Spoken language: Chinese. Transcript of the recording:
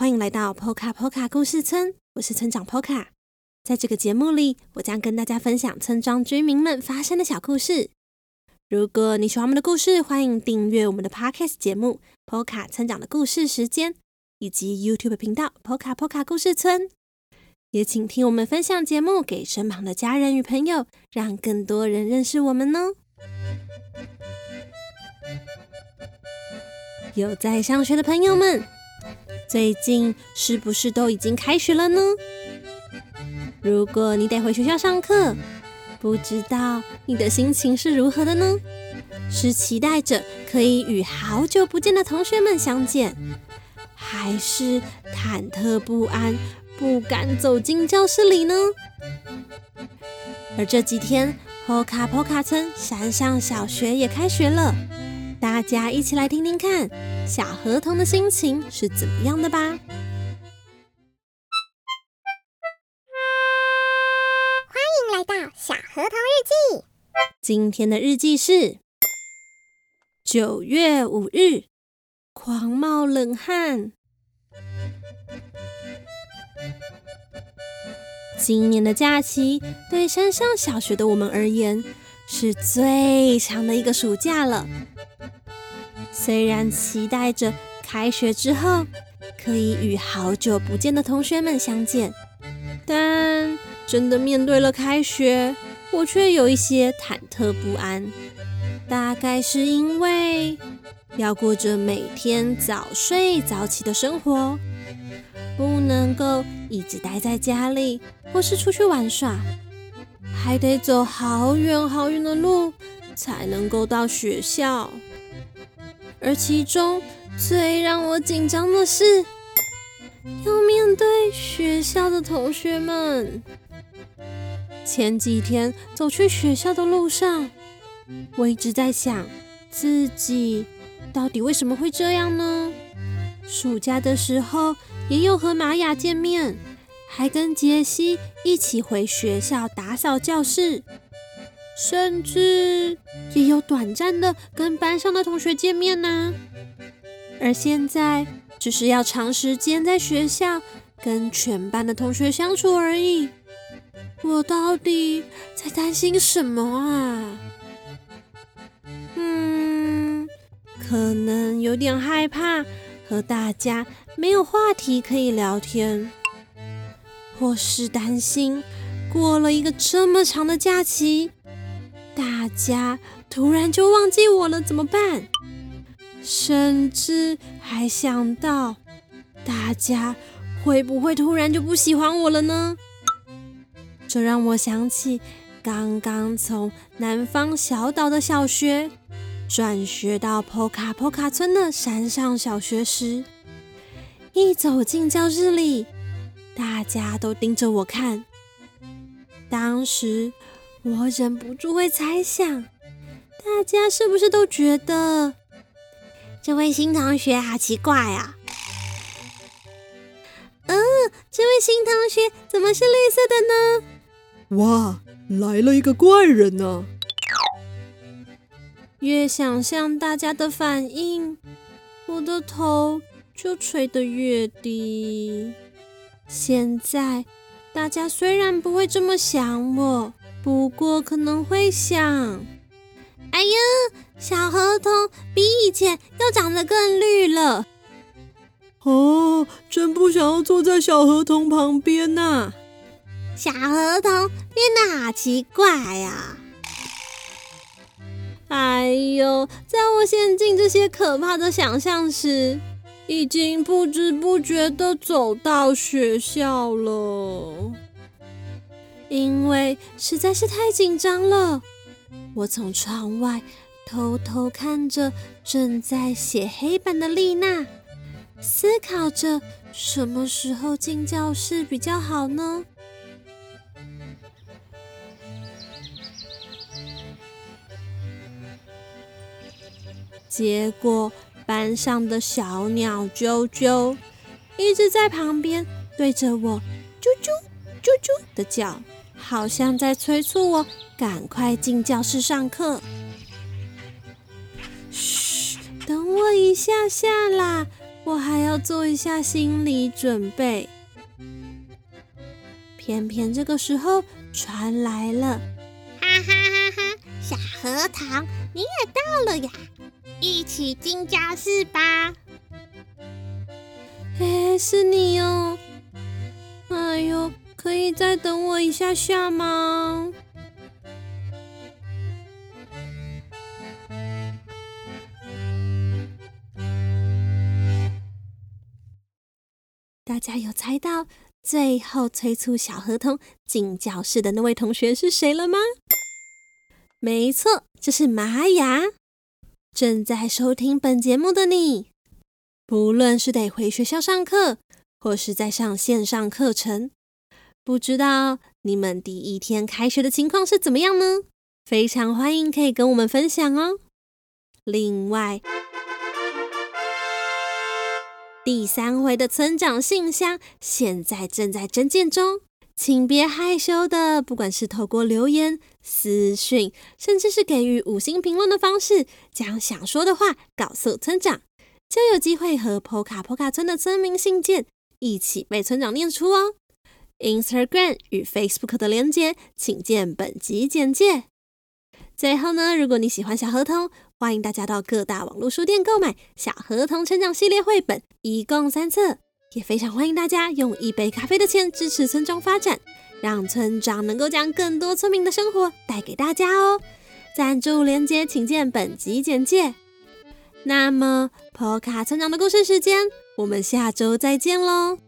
欢迎来到 Poka Poka 故事村，我是村长 Poka。在这个节目里，我将跟大家分享村庄居民们发生的小故事。如果你喜欢我们的故事，欢迎订阅我们的 Podcast 节目《Poka 村长的故事时间》，以及 YouTube 频道 Poka Poka 故事村。也请听我们分享节目给身旁的家人与朋友，让更多人认识我们哦。有在上学的朋友们，最近是不是都已经开学了呢？如果你得回学校上课，不知道你的心情是如何的呢？是期待着可以与好久不见的同学们相见，还是忐忑不安？不敢走进教室里呢。而这几天，Poka Poka 村山上小学也开学了，大家一起来听听看小河童的心情是怎么样的吧。欢迎来到小河童日记。今天的日记是九月五日，狂冒冷汗。今年的假期对山上小学的我们而言是最长的一个暑假了。虽然期待着开学之后可以与好久不见的同学们相见，但真的面对了开学，我却有一些忐忑不安。大概是因为要过着每天早睡早起的生活。不能够一直待在家里，或是出去玩耍，还得走好远好远的路才能够到学校。而其中最让我紧张的是，要面对学校的同学们。前几天走去学校的路上，我一直在想，自己到底为什么会这样呢？暑假的时候。也有和玛雅见面，还跟杰西一起回学校打扫教室，甚至也有短暂的跟班上的同学见面呢。而现在只是要长时间在学校跟全班的同学相处而已。我到底在担心什么啊？嗯，可能有点害怕。和大家没有话题可以聊天，或是担心过了一个这么长的假期，大家突然就忘记我了怎么办？甚至还想到大家会不会突然就不喜欢我了呢？这让我想起刚刚从南方小岛的小学。转学到 Poka Poka 村的山上小学时，一走进教室里，大家都盯着我看。当时我忍不住会猜想，大家是不是都觉得这位新同学好奇怪啊？嗯，这位新同学怎么是绿色的呢？哇，来了一个怪人呢！越想象大家的反应，我的头就垂得越低。现在大家虽然不会这么想我，不过可能会想：哎呀，小河童比以前又长得更绿了。哦，真不想要坐在小河童旁边呐！小河童变得好奇怪呀！哎呦，在我陷进这些可怕的想象时，已经不知不觉的走到学校了。因为实在是太紧张了，我从窗外偷偷看着正在写黑板的丽娜，思考着什么时候进教室比较好呢？结果班上的小鸟啾啾一直在旁边对着我啾啾啾啾的叫，好像在催促我赶快进教室上课。嘘，等我一下下啦，我还要做一下心理准备。偏偏这个时候传来了，哈哈哈哈！小核桃，你也到了呀，一起进教室吧。哎，是你哦！哎呦，可以再等我一下下吗？大家有猜到最后催促小合同进教室的那位同学是谁了吗？没错，就是玛雅。正在收听本节目的你，不论是得回学校上课，或是在上线上课程，不知道你们第一天开学的情况是怎么样呢？非常欢迎可以跟我们分享哦。另外，第三回的村长信箱现在正在征件中，请别害羞的，不管是透过留言、私讯，甚至是给予五星评论的方式，将想说的话告诉村长，就有机会和 Poka Poka 村的村民信件一起被村长念出哦。Instagram 与 Facebook 的连接，请见本集简介。最后呢，如果你喜欢小合同，欢迎大家到各大网络书店购买《小合同成长系列》绘本，一共三册。也非常欢迎大家用一杯咖啡的钱支持村庄发展，让村长能够将更多村民的生活带给大家哦。赞助链接请见本集简介。那么，Poka 村长的故事时间，我们下周再见喽。